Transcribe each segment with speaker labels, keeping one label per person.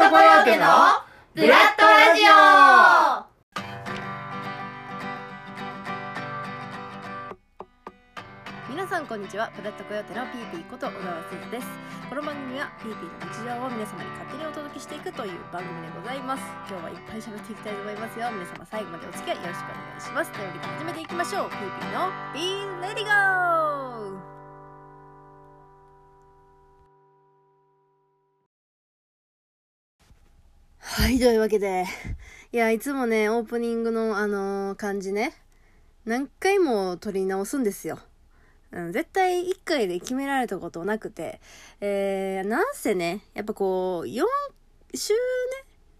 Speaker 1: トコヨーテのブラッドラジオ。
Speaker 2: 皆さんこんにちは。ブラッドコヨーテのピーピーこと小川すずです。この番組はピーピーの日常を皆様に勝手にお届けしていくという番組でございます。今日はいっぱい喋っていきたいと思いますよ。皆様最後までお付き合いよろしくお願いします。というわけで始めていきましょう。ピーピーの P Ready Go! はい、というわけで、いや、いつもね、オープニングのあのー感じね、何回も撮り直すんですよ。うん、絶対1回で決められたことなくて、えー、なんせね、やっぱこう、4週ね、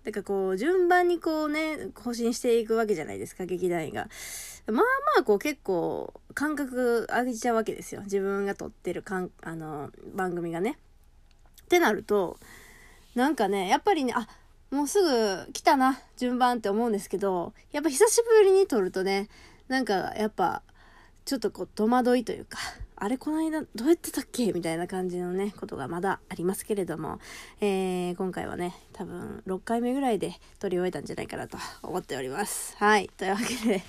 Speaker 2: だからこう、順番にこうね、更新していくわけじゃないですか、劇団員が。まあまあ、こう結構、感覚上げちゃうわけですよ。自分が撮ってるかん、あの、番組がね。ってなると、なんかね、やっぱりね、あ、もうすぐ来たな、順番って思うんですけど、やっぱ久しぶりに撮るとね、なんかやっぱ、ちょっとこう戸惑いというか、あれこの間どうやってたっけ？みたいな感じのね、ことがまだありますけれども、えー、今回はね、多分6回目ぐらいで撮り終えたんじゃないかなと思っております。はい。というわけで、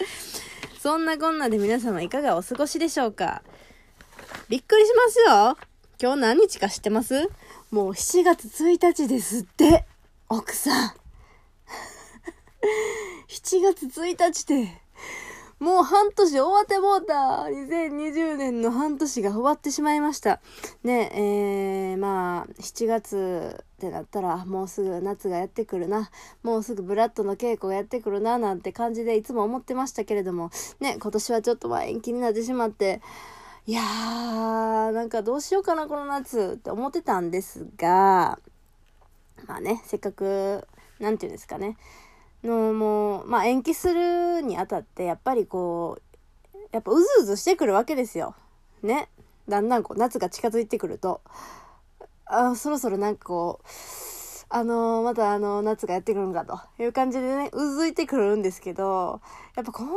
Speaker 2: そんなこんなで皆様いかがお過ごしでしょうか？びっくりしますよ。今日何日か知ってます？もう7月1日ですって。奥さん。7月1日で、もう半年終わってもうた !2020 年の半年が終わってしまいました。ね、えー、まあ、7月ってなったら、もうすぐ夏がやってくるな。もうすぐブラッドの稽古がやってくるな、なんて感じでいつも思ってましたけれども、ね、今年はちょっとまあ延期になってしまって、いやー、なんかどうしようかな、この夏って思ってたんですが、まあね、せっかく、なんていうんですかね、の、もう、まあ延期するにあたって、やっぱりこう、やっぱうずうずしてくるわけですよ。ね。だんだんこう、夏が近づいてくると、あそろそろなんかこう、あのーまたあの夏がやってくるんかという感じでね、うずいてくるんですけど、やっぱ今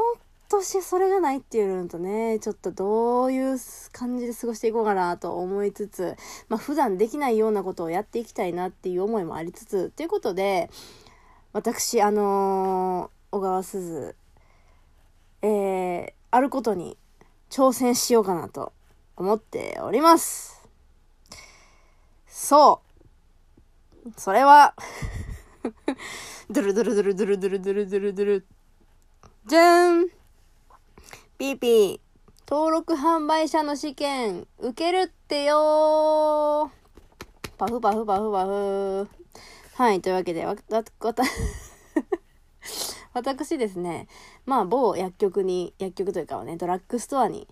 Speaker 2: 年それがないっていうのとね、ちょっとどういう感じで過ごしていこうかなと思いつつ、まあ普段できないようなことをやっていきたいなっていう思いもありつつ、ということで、私、あのー小川すず、えー、あることに挑戦しようかなと思っております。そう。それは、ドゥルドゥルドゥルドゥルドゥルドゥルドゥルドゥル。じゃーんピーピー、登録販売者の試験、受けるってよ。パフパフパフパフ。はい、というわけで、わ、わ、わた、私ですね、まあ、某薬局に、薬局というかはね、ドラッグストアに、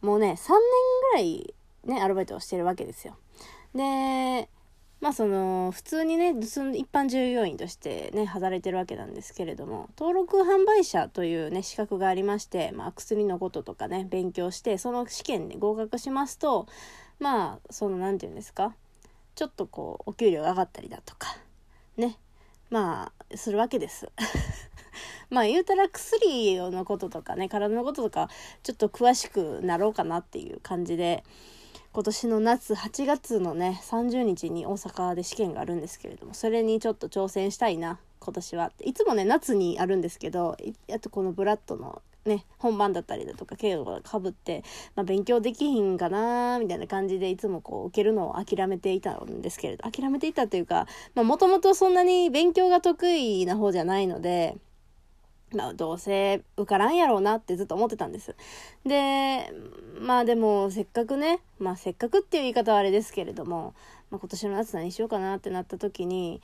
Speaker 2: もうね、3年ぐらいね、アルバイトをしてるわけですよ。で、まあその、普通にね、一般従業員としてね、働いてるわけなんですけれども、登録販売者というね、資格がありまして、まあ薬のこととかね、勉強して、その試験に合格しますと、まあ、その、なんていうんですか、ちょっとこう、お給料が上がったりだとか、ね、まあ、するわけです。まあ言うたら薬のこととかね、体のこととか、ちょっと詳しくなろうかなっていう感じで、今年の夏8月のね30日に大阪で試験があるんですけれどもそれにちょっと挑戦したいな今年はいつもね夏にあるんですけどあとこのブラッドのね本番だったりだとか経路がかぶって、まあ、勉強できひんかなみたいな感じでいつもこう受けるのを諦めていたんですけれど諦めていたというかもともとそんなに勉強が得意な方じゃないのでまあ、どうせ受からんやろうなってずっと思ってたんです。で、まあでも、せっかくね、まあせっかくっていう言い方はあれですけれども、まあ今年の夏何しようかなってなった時に、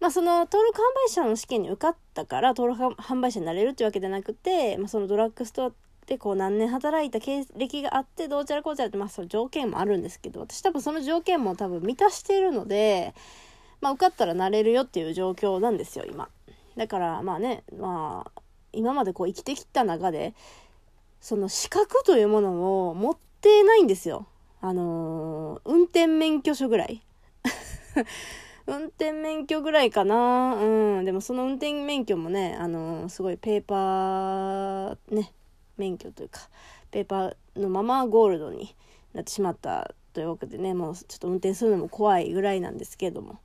Speaker 2: まあその登録販売者の試験に受かったから登録販売者になれるっていうわけじゃなくて、まあそのドラッグストアでこう何年働いた経歴があってどうちゃらこうちゃらってまあその条件もあるんですけど、私多分その条件も多分満たしているので、まあ受かったらなれるよっていう状況なんですよ、今。だからまあねまあ今までこう生きてきた中でその資格というものを持ってないんですよ。あのー運転免許証ぐらい。運転免許ぐらいかな。うん。でもその運転免許もねあのーすごいペーパーね免許というかペーパーのままゴールドになってしまったというわけでねもうちょっと運転するのも怖いぐらいなんですけれども。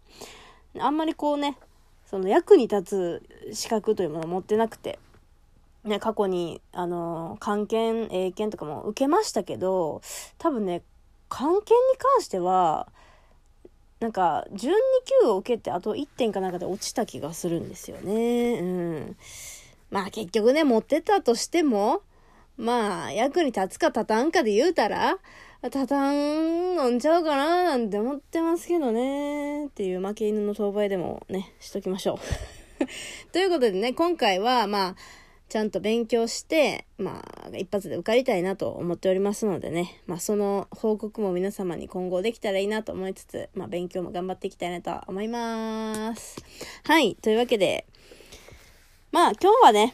Speaker 2: あんまりこうね、その役に立つ資格というものを持ってなくて、ね、過去に、あの、関検、英検とかも受けましたけど、多分ね、関検に関しては、なんか、12級を受けて、あと1点かなんかで落ちた気がするんですよね。うん。まあ結局ね、持ってたとしても、まあ、役に立つか立たんかで言うたら、立たん飲んじゃうかななんて思ってますけどね。っていう負け犬の当倍でもね、しときましょう。ということでね、今回は、まあ、ちゃんと勉強して、まあ、一発で受かりたいなと思っておりますのでね、まあ、その報告も皆様に今後できたらいいなと思いつつ、まあ、勉強も頑張っていきたいなと思います。はい、というわけで、まあ、今日はね、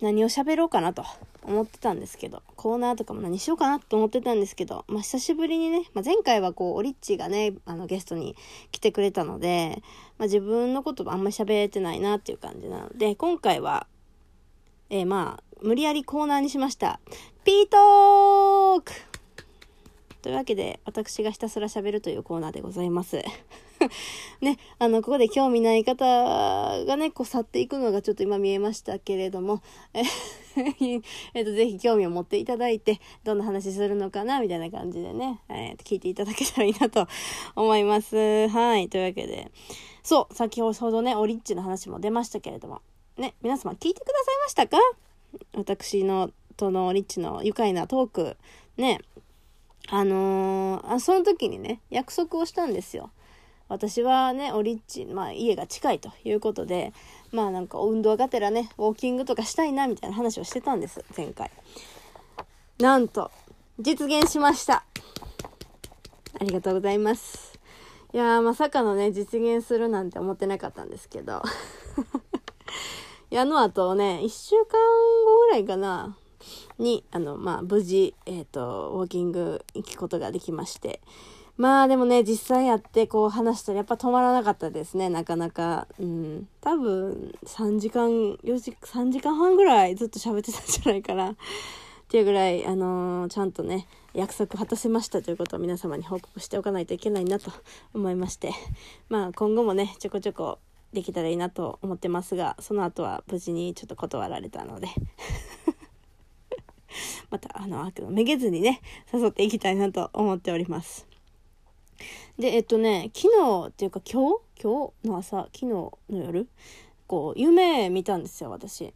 Speaker 2: 何を喋ろうかなと思ってたんですけど、コーナーとかも何しようかなと思ってたんですけど、まあ、久しぶりにね、まあ、前回はこう、オリッチがね、あの、ゲストに来てくれたので、まあ、自分のことあんまり喋れてないなっていう感じなので、今回は、えー、まあ、無理やりコーナーにしました。ピートークというわけで、私がひたすら喋るというコーナーでございます。ね、あの、ここで興味ない方がね、こう去っていくのがちょっと今見えましたけれども、え えっと、ぜひ興味を持っていただいて、どんな話するのかな、みたいな感じでね、えー、聞いていただけたらいいなと思います。はい、というわけで、そう、先ほどね、オリッチの話も出ましたけれども、ね、皆様聞いてくださいましたか？私の、とのオリッチの愉快なトーク、ね、あのー、あその時にね、約束をしたんですよ。私はね、オリッチ、まあ家が近いということで、まあなんか運動がてらね、ウォーキングとかしたいなみたいな話をしてたんです、前回。なんと、実現しました。ありがとうございます。いや、まさかのね、実現するなんて思ってなかったんですけど。いや、あの後ね、1週間後ぐらいかな、に、あの、まあ、無事、えっ、ー、と、ウォーキング行くことができまして。まあでもね、実際やってこう話したらやっぱ止まらなかったですね、なかなか。うん。多分3時間、4時、3時間半ぐらいずっと喋ってたんじゃないかな。っていうぐらい、あのー、ちゃんとね、約束果たせましたということを皆様に報告しておかないといけないなと思いまして。まあ今後もね、ちょこちょこできたらいいなと思ってますが、その後は無事にちょっと断られたので また、あの、めげずにね、誘っていきたいなと思っております。で、えっとね、昨日っていうか今日？今日の朝、昨日の夜？こう、夢見たんですよ、私。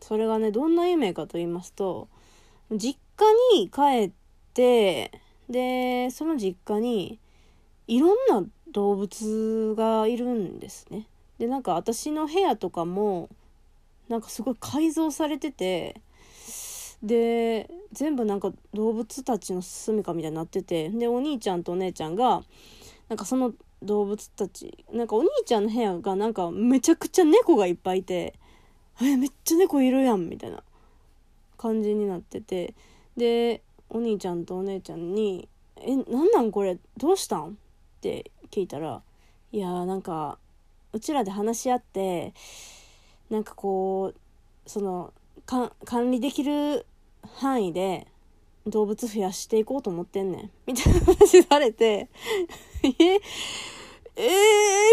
Speaker 2: それがね、どんな夢かと言いますと、実家に帰って、で、その実家に、いろんな動物がいるんですね。で、なんか私の部屋とかも、なんかすごい改造されてて、で全部なんか動物たちの住みかみたいになっててでお兄ちゃんとお姉ちゃんがなんかその動物たちなんかお兄ちゃんの部屋がなんかめちゃくちゃ猫がいっぱいいてえめっちゃ猫いるやんみたいな感じになっててでお兄ちゃんとお姉ちゃんに「えなんなんこれどうしたん?」って聞いたら「いやーなんかうちらで話し合ってなんかこうその管理できる範囲で動物増やしていこうと思ってんねん。みたいな話されて え、え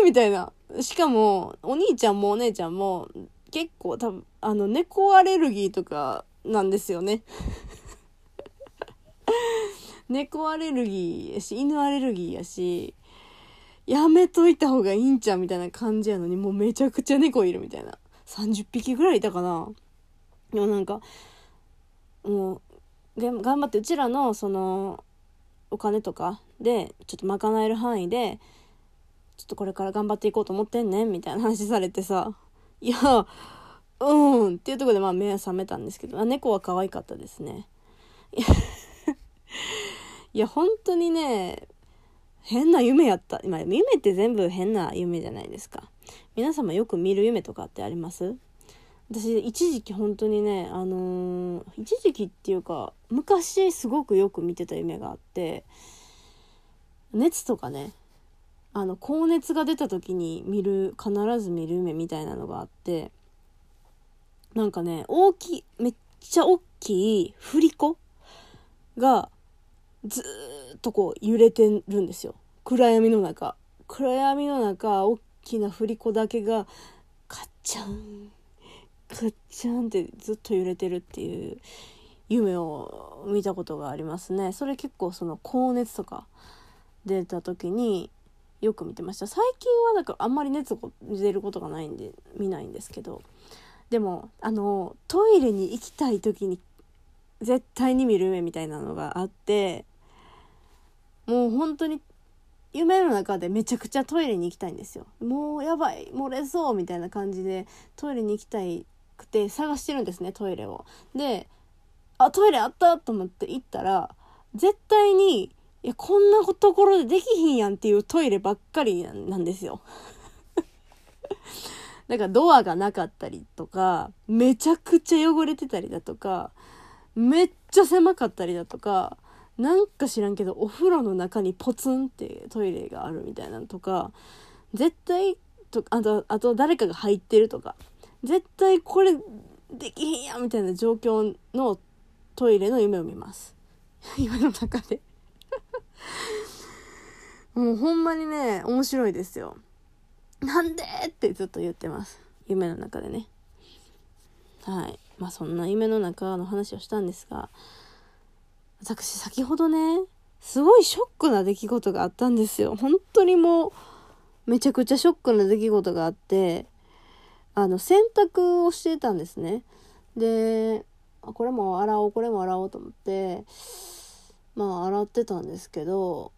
Speaker 2: ー、みたいな。しかも、お兄ちゃんもお姉ちゃんも、結構多分、あの、猫アレルギーとかなんですよね。猫アレルギーやし、犬アレルギーやし、やめといた方がいいんちゃうみたいな感じやのに、もうめちゃくちゃ猫いるみたいな。30匹ぐらいいたかな。でもなんか、もう、頑張ってうちらのその、お金とかで、ちょっと賄える範囲で、ちょっとこれから頑張っていこうと思ってんねん、みたいな話されてさ、いや、うんっていうとこでまあ目は覚めたんですけど、あ猫は可愛かったですね。いや、本当にね、変な夢やった。今、夢って全部変な夢じゃないですか。皆様よく見る夢とかってあります？私一時期本当にねあのー、一時期っていうか昔すごくよく見てた夢があって熱とかねあの高熱が出た時に見る必ず見る夢みたいなのがあってなんかね大きいめっちゃ大きい振り子がずっとこう揺れてるんですよ。暗闇の中。暗闇の中大きな振り子だけがカッチャンカッチャンってずっと揺れてるっていう夢を見たことがありますね。それ結構その高熱とか出た時によく見てました。最近はだからあんまり熱が出ることがないんで見ないんですけど。でもあのトイレに行きたい時に絶対に見る夢みたいなのがあってもう本当に夢の中でめちゃくちゃトイレに行きたいんですよ。もうやばい漏れそうみたいな感じでトイレに行きたいくて探してるんですねトイレを。であトイレあったと思って行ったら絶対にいやこんなところでできひんやんっていうトイレばっかりなんですよ。だかドアがなかったりとかめちゃくちゃ汚れてたりだとかめっちゃ狭かったりだとかなんか知らんけどお風呂の中にポツンってトイレがあるみたいなのとか絶対とあとあと誰かが入ってるとか。絶対これできへんやみたいな状況のトイレの夢を見ます。夢の中で。もうほんまにね面白いですよ。なんでってずっと言ってます。夢の中でね。はい。まあそんな夢の中の話をしたんですが私先ほどねすごいショックな出来事があったんですよ。本当にもうめちゃくちゃショックな出来事があってあの洗濯をしてたんですね。でこれも洗おうこれも洗おうと思ってまあ洗ってたんですけど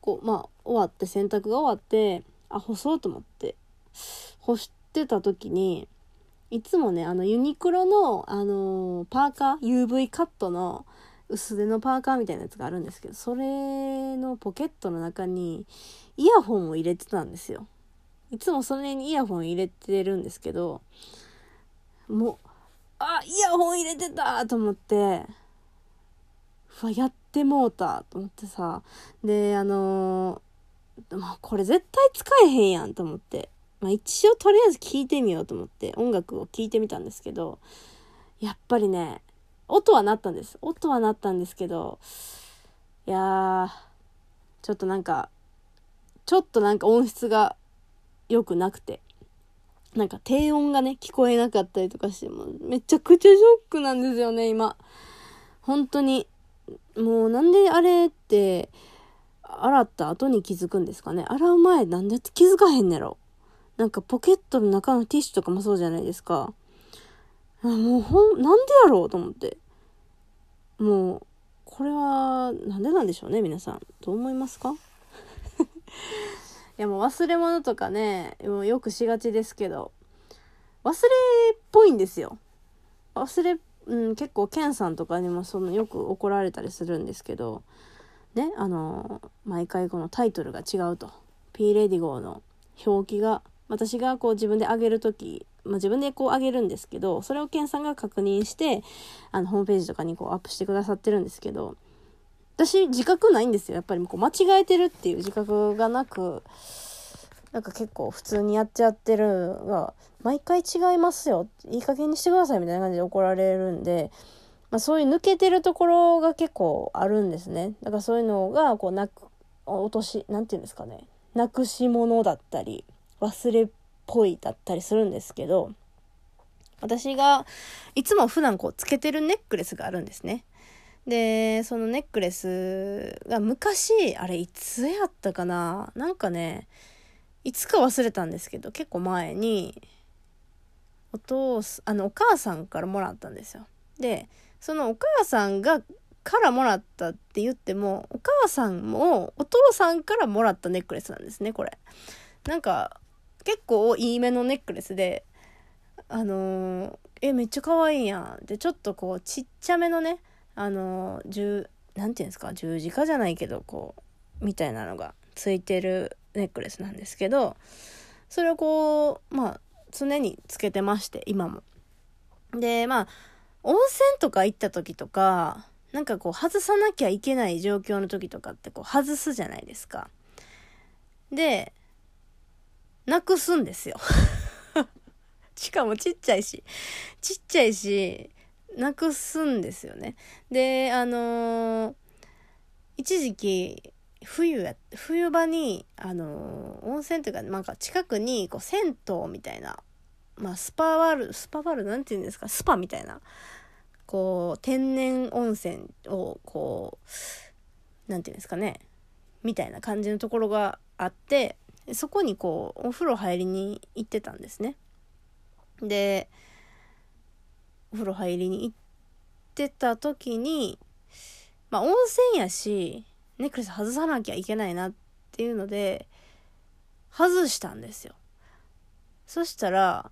Speaker 2: こうまあ終わって洗濯が終わってあ干そうと思って干してた時にいつもねあのユニクロのあのー、パーカー UV カットの薄手のパーカーみたいなやつがあるんですけどそれのポケットの中にイヤホンを入れてたんですよ。いつもそれにイヤホン入れてるんですけどもうあイヤホン入れてたと思ってうわやってもうたと思ってさであのー、まあ、これ絶対使えへんやんと思って、まあ、一応とりあえず聞いてみようと思って音楽を聴いてみたんですけどやっぱりね音は鳴ったんです。音は鳴ったんですけど、いやー、ちょっとなんか、ちょっとなんか音質が良くなくて、なんか低音がね、聞こえなかったりとかして、もめちゃくちゃショックなんですよね、今。本当に。もうなんであれって、洗った後に気づくんですかね。洗う前なんで気づかへんねやろ。なんかポケットの中のティッシュとかもそうじゃないですか。もうほん、なんでやろうと思って。もう、これは、なんでなんでしょうね、皆さん。どう思いますか？いやもう忘れ物とかね、もうよくしがちですけど、忘れっぽいんですよ。忘れ、うん、結構、ケンさんとかにもそのよく怒られたりするんですけど、ね、あの、毎回このタイトルが違うと。P レディゴーの表記が、私がこう自分で上げるときまあ、自分でこう上げるんですけどそれをケンさんが確認してあのホームページとかにこうアップしてくださってるんですけど私自覚ないんですよ。やっぱりこう間違えてるっていう自覚がなくなんか結構普通にやっちゃってるが毎回違いますよ。いい加減にしてくださいみたいな感じで怒られるんで、まあ、そういう抜けてるところが結構あるんですね。だからそういうのがこうなく落とし何て言うんですかね。なくし物だったり忘れっぽいだったりするんですけど、私がいつも普段こうつけてるネックレスがあるんですね。で、そのネックレスが昔、あれいつやったかな？なんかね、いつか忘れたんですけど、結構前に、お父さん、あの、お母さんからもらったんですよ。で、そのお母さんが、からもらったって言っても、お母さんもお父さんからもらったネックレスなんですね、これ。なんか、結構いいめのネックレスで、あのー、え、めっちゃ可愛いやん。で、ちょっとこう、ちっちゃめのね、あの、十、なんていうんですか、十字架じゃないけど、こう、みたいなのがついてるネックレスなんですけど、それをこう、まあ、常につけてまして、今も。で、まあ、温泉とか行った時とか、なんかこう、外さなきゃいけない状況の時とかって、こう、外すじゃないですか。で、なくすんですよ しかもちっちゃいし、ちっちゃいし、なくすんですよね。で、あのー、一時期、冬や、冬場に、あのー温泉っていうか、なんか近くに、こう、銭湯みたいな、まあ、スパワール、スパワール、なんて言うんですか、スパみたいな、こう、天然温泉を、こう、なんて言うんですかね、みたいな感じのところがあって、そこにこう、お風呂入りに行ってたんですね。で、お風呂入りに行ってた時に、まあ温泉やし、ネックレス外さなきゃいけないなっていうので、外したんですよ。そしたら、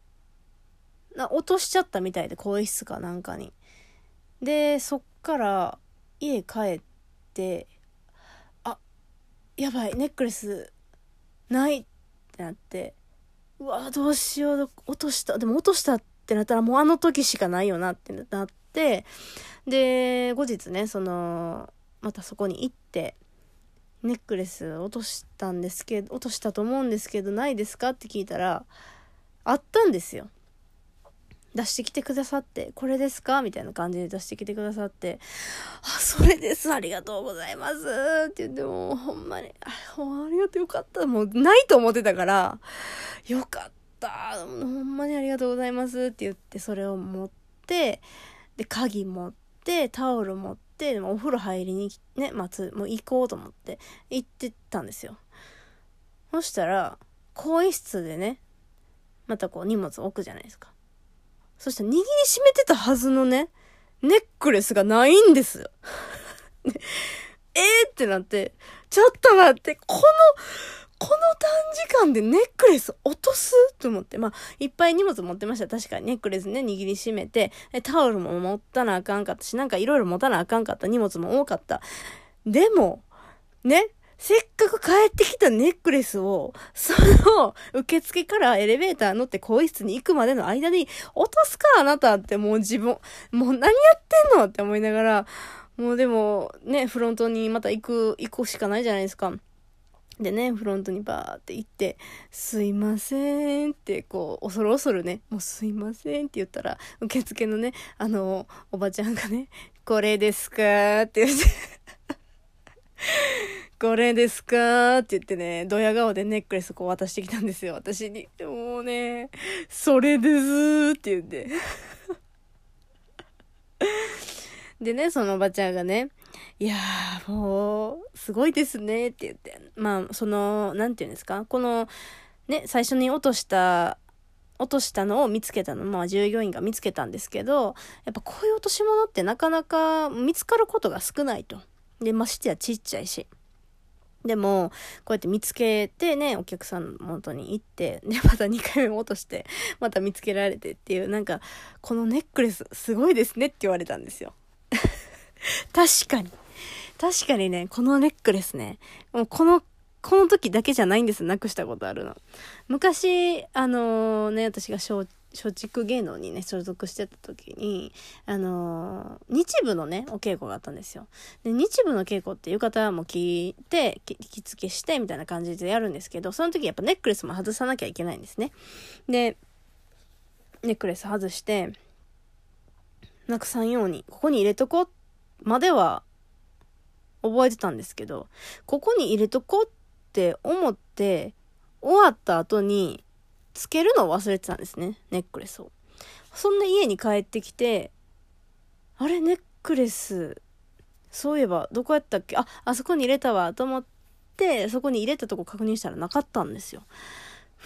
Speaker 2: な落としちゃったみたいで、更衣室かなんかに。で、そっから家帰って、あ、やばい、ネックレスないってなって、うわ、どうしよう、落とした。でも落としたってってなったらもうあの時しかないよなってなって、で、後日ね、その、またそこに行って、ネックレス落としたんですけど、落としたと思うんですけど、ないですかって聞いたら、あったんですよ。出してきてくださって、これですかみたいな感じで出してきてくださって、あ、それです、ありがとうございますって言ってもう、ほんまに、あ、ありがとうよかった。もうないと思ってたから、よかった。ほんまにありがとうございますって言って、それを持って、で、鍵持って、タオル持って、でもお風呂入りにね、待つ、もう行こうと思って、行ってたんですよ。そしたら、更衣室でね、またこう荷物置くじゃないですか。そしたら握りしめてたはずのね、ネックレスがないんですよ。えーってなって、ちょっと待って、この、この短時間でネックレス落とす？と思って。まあ、いっぱい荷物持ってました。確かにネックレスね、握りしめて、タオルも持ったなあかんかったし、なんかいろいろ持たなあかんかった。荷物も多かった。でも、ね、せっかく帰ってきたネックレスを、その、受付からエレベーター乗って更衣室に行くまでの間に、落とすかあなたってもう自分、もう何やってんの？って思いながら、もうでも、ね、フロントにまた行く、行くしかないじゃないですか。でね、フロントにバーって行って、すいませんって、こう、恐る恐るね、もうすいませんって言ったら、受付のね、あの、おばちゃんがね、これですかって言って、これですかって言ってね、ドヤ顔でネックレスこう渡してきたんですよ、私に。もうね、それですって言って。でね、そのおばちゃんがね、いやー、もう、すごいですねって言って。まあ、その、なんて言うんですかこの、ね、最初に落とした、落としたのを見つけたの、まあ従業員が見つけたんですけど、やっぱこういう落とし物ってなかなか見つかることが少ないと。で、ましてやちっちゃいし。でも、こうやって見つけてね、お客さんの元に行って、で、また2回目も落として、また見つけられてっていう、なんか、このネックレスすごいですねって言われたんですよ。確かに。確かにね、このネックレスね、もうこの、この時だけじゃないんです、なくしたことあるの。昔、あのね、私が松松竹芸能にね、所属してた時に、あのー日舞のね、お稽古があったんですよ。で、日舞の稽古って浴衣も着て、着付けして、みたいな感じでやるんですけど、その時やっぱネックレスも外さなきゃいけないんですね。で、ネックレス外して、なくさんように、ここに入れとこうまでは覚えてたんですけど、ここに入れとこうって思って、終わった後に、つけるのを忘れてたんですね、ネックレスを。そんな家に帰ってきて、あれ、ネックレス、そういえば、どこやったっけ？あ、あそこに入れたわ、と思って、そこに入れたとこ確認したらなかったんですよ。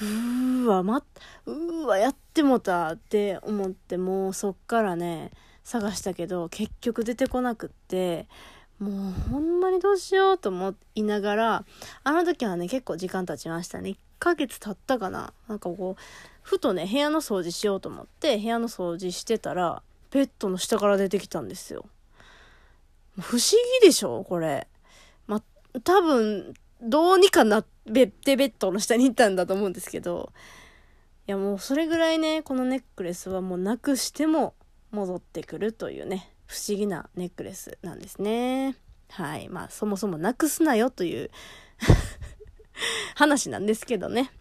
Speaker 2: うーわ、ま、うーわ、やってもたって思って、もうそっからね、探したけど、結局出てこなくって、もうほんまにどうしようと思いながら、あの時はね、結構時間経ちましたね。1ヶ月経ったかななんかこう、ふとね、部屋の掃除しようと思って、部屋の掃除してたら、ベッドの下から出てきたんですよ。不思議でしょ？これ。ま、多分、どうにかな、ベッドベッドの下に行ったんだと思うんですけど、いやもうそれぐらいね、このネックレスはもうなくしても戻ってくるというね、不思議なネックレスなんですね。はい。まあそもそもなくすなよという 話なんですけどね。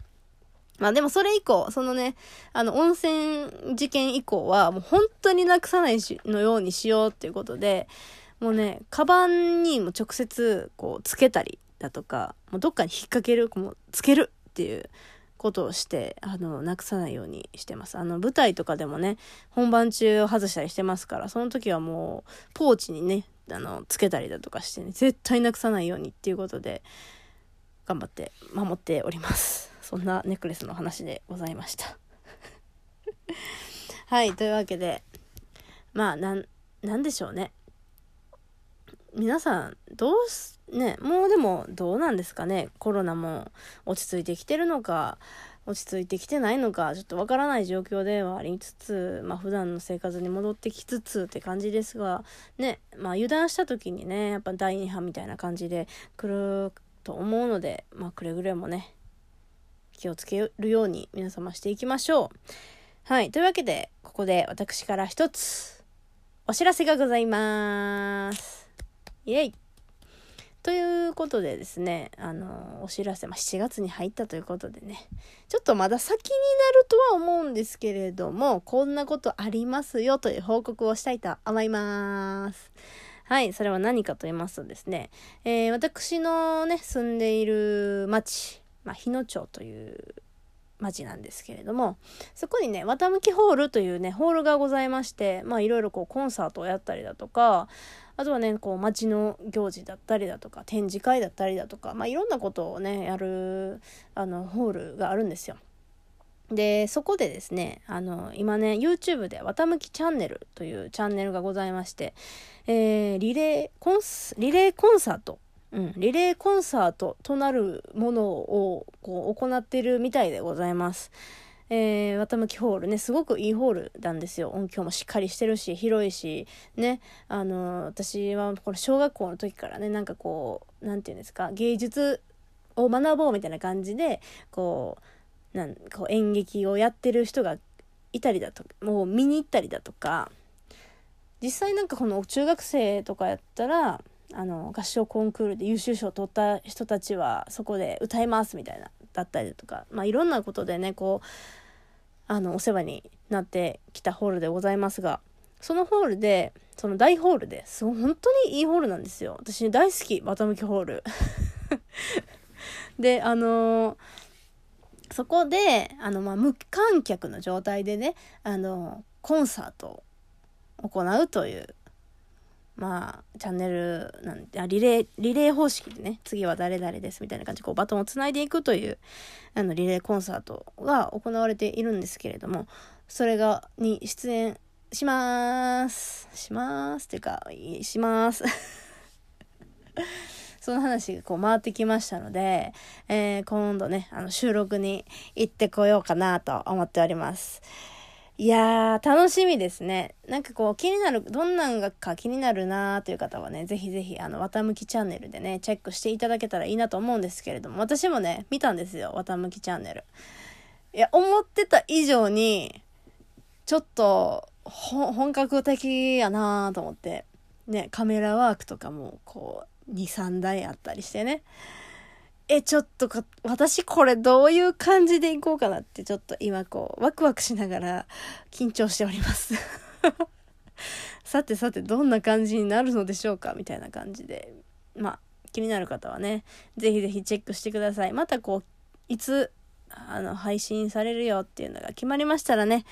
Speaker 2: まあでもそれ以降、そのね、あの温泉事件以降はもう本当になくさないしのようにしようっていうことで、もうね、カバンにも直接こうつけたりだとか、もうどっかに引っ掛ける、もうつけるっていうことをして、あの、なくさないようにしてます。あの、舞台とかでもね、本番中外したりしてますから、その時はもう、ポーチにね、あの、つけたりだとかしてね、絶対なくさないようにっていうことで、頑張って守っております。そんなネックレスの話でございました。はい、というわけで、まあ、なん、なんでしょうね。皆さん、どうす、ね、もうでもどうなんですかね。コロナも落ち着いてきてるのか、落ち着いてきてないのか、ちょっとわからない状況ではありつつ、まあ普段の生活に戻ってきつつって感じですが、ね、まあ油断した時にね、やっぱ第2波みたいな感じで来ると思うので、まあくれぐれもね、気をつけるように皆様していきましょう。はい。というわけで、ここで私から一つ、お知らせがございます。イェイということでですね、あの、お知らせ、まあ、7月に入ったということでね、ちょっとまだ先になるとは思うんですけれども、こんなことありますよという報告をしたいと思います。はい、それは何かと言いますとですね、えー、私のね、住んでいる町、まあ、日野町という町なんですけれども、そこにね、綿向きホールというね、ホールがございまして、まあいろいろこうコンサートをやったりだとか、あとはね、こう町の行事だったりだとか、展示会だったりだとか、まあいろんなことをね、やる、あの、ホールがあるんですよ。で、そこでですね、あの、今ね、YouTube で、綿向きチャンネルというチャンネルがございまして、えー、リレーコンス、リレーコンサートうん、リレーコンサートとなるものをこう行ってるみたいでございます。えー、綿向きホールね、すごくいいホールなんですよ。音響もしっかりしてるし、広いし、ね、あの、私はこれ小学校の時からね、なんかこう、なんていうんですか、芸術を学ぼうみたいな感じで、こう、なんこう演劇をやってる人がいたりだとか、もう見に行ったりだとか、実際なんかこの中学生とかやったら、あの合唱コンクールで優秀賞を取った人たちはそこで歌いますみたいなだったりとか、まあ、いろんなことでねこうあのお世話になってきたホールでございますがそのホールでその大ホールですごい本当にいいホールなんですよ。私大好きバタムキホール。であのー、そこであの、まあ、無観客の状態でねあのコンサートを行うというまあ、チャンネルなんあリレー、リレー方式でね、次は誰々ですみたいな感じで、こう、バトンをつないでいくという、あの、リレーコンサートが行われているんですけれども、それが、に出演します。します。っていうか、します。その話がこう回ってきましたので、えー、今度ね、あの、収録に行ってこようかなと思っております。いやー、楽しみですね。なんかこう、気になる、どんなんがか気になるなーという方はね、ぜひぜひ、あの、綿向きチャンネルでね、チェックしていただけたらいいなと思うんですけれども、私もね、見たんですよ、綿向きチャンネル。いや、思ってた以上に、ちょっと、本格的やなーと思って、ね、カメラワークとかも、こう、2、3台あったりしてね。え、ちょっとか、私これどういう感じでいこうかなってちょっと今こう、ワクワクしながら緊張しております さてさてどんな感じになるのでしょうか？みたいな感じで。まあ、気になる方はね、ぜひぜひチェックしてください。またこう、いつ、あの、配信されるよっていうのが決まりましたらね、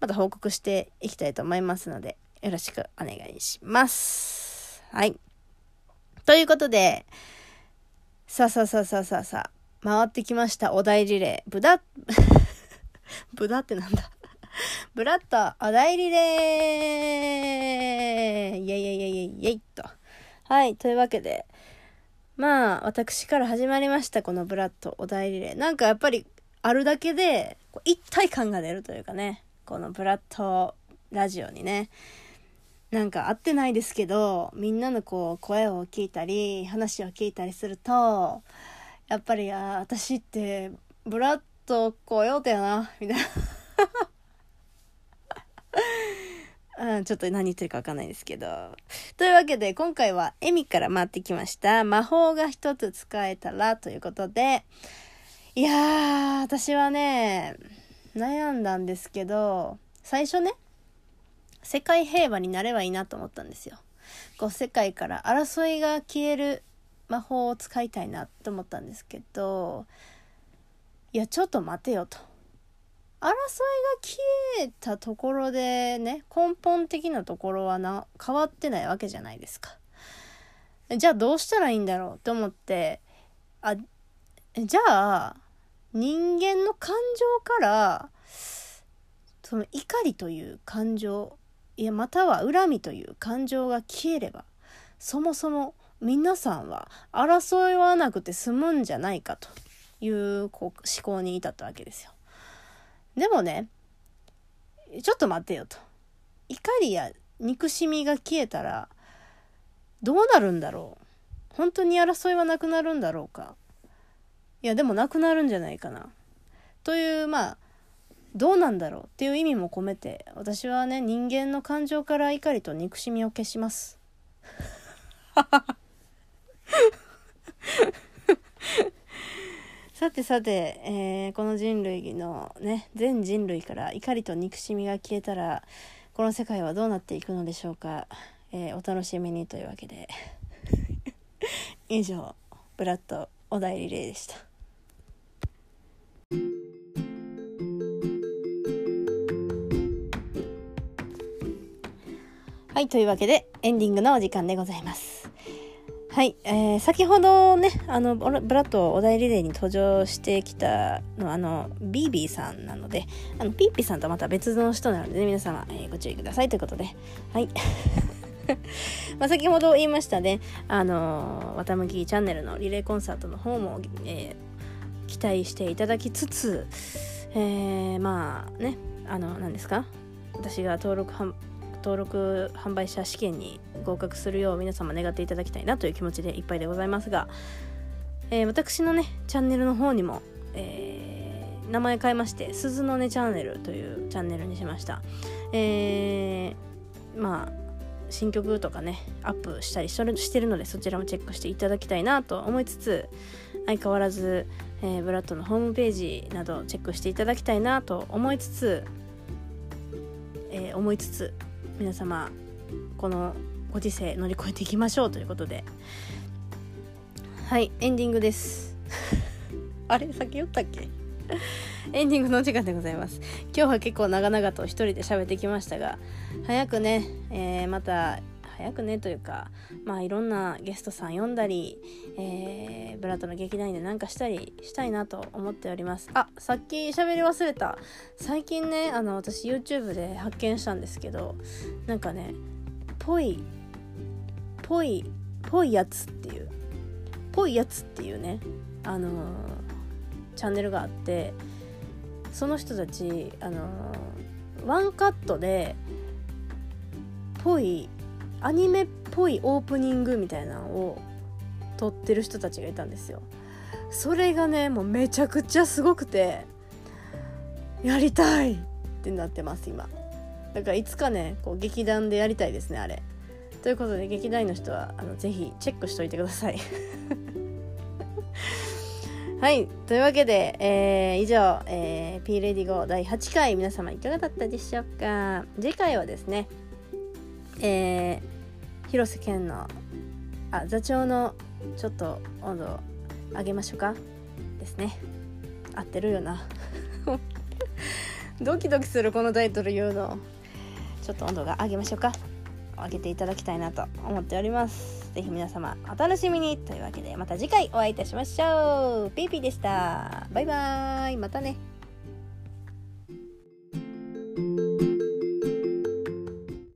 Speaker 2: また報告していきたいと思いますので、よろしくお願いします。はい。ということで、さあさあさあさあさあさあ、回ってきましたお題リレー。ブダ、ブダってなんだブラッとお題リレーイェイイェイイェイイェイと。はい、というわけで、まあ、私から始まりました、このブラッドお題リレー。なんかやっぱり、あるだけで、一体感が出るというかね、このブラッドラジオにね。なんか会ってないですけど、みんなのこう声を聞いたり、話を聞いたりすると、やっぱり、あ私って、ブラッドコヨーテやな、みたいな。うん、ちょっと何言ってるかわかんないですけど。というわけで、今回はエミから回ってきました。魔法が一つ使えたらということで、いやー、私はね、悩んだんですけど、最初ね、世界平和になればいいなと思ったんですよ。こう世界から争いが消える魔法を使いたいなと思ったんですけどいやちょっと待てよと争いが消えたところでね根本的なところはな変わってないわけじゃないですかじゃあどうしたらいいんだろうと思ってあじゃあ人間の感情からその怒りという感情いやまたは恨みという感情が消えればそもそも皆さんは争いはなくて済むんじゃないかというこう思考に至ったわけですよ。でもねちょっと待ってよと。怒りや憎しみが消えたらどうなるんだろう本当に争いはなくなるんだろうかいやでもなくなるんじゃないかなというまあどうなんだろうっていう意味も込めて私はね人間の感情から怒りと憎しみを消します。さてさて、えー、この人類のね全人類から怒りと憎しみが消えたらこの世界はどうなっていくのでしょうか、えー、お楽しみにというわけで。以上ブラッドお代理例でした。はいというわけでエンディングのお時間でございます。はい、えー、先ほどねあのブラッドお題リレーに登場してきたのあのビービーさんなのであのピーピーさんとはまた別の人なのでね皆様、えー、ご注意くださいということで。はい。まあ先ほど言いましたねあのわたむきチャンネルのリレーコンサートの方も、えー、期待していただきつつ、えー、まあねあの何ですか？私が登録登録販売者試験に合格するよう皆様願っていただきたいなという気持ちでいっぱいでございますが、えー、私のねチャンネルの方にも、えー、名前変えまして「鈴の音チャンネル」というチャンネルにしました。えー、まあ新曲とかねアップしたりしてるのでそちらもチェックしていただきたいなと思いつつ相変わらず、えー、ブラッドのホームページなどチェックしていただきたいなと思いつつ、えー、思いつつ皆様このご時世乗り越えていきましょうということで。はいエンディングです。あれ？先言ったっけ？エンディングのお時間でございます。今日は結構長々と一人で喋ってきましたが早くね、えー、また早くねというかまあいろんなゲストさん呼んだり、えー、ブラッドの劇団員で何かしたりしたいなと思っております。あさっき喋り忘れた。最近ねあの私 YouTube で発見したんですけどなんかねぽいぽいぽいやつっていうぽいやつっていうねあのー、チャンネルがあってその人たちあのー、ワンカットでぽいアニメっぽいオープニングみたいなのを撮ってる人たちがいたんですよ。それがねもうめちゃくちゃすごくてやりたいってなってます今。だからいつかねこう劇団でやりたいですねあれ。ということで劇団員の人はあのぜひチェックしといてください。はいというわけで、えー、以上、えー、P レディゴ第8回。皆様いかがだったでしょうか。次回はですねえー、広瀬健のあ座長のちょっと温度上げましょうかですね。合ってるよな。ドキドキするこのタイトル言うの。ちょっと温度が上げましょうか上げていただきたいなと思っております。是非皆様お楽しみに。というわけでまた次回お会いいたしましょう。ピーピーでした。バイバーイ。またね。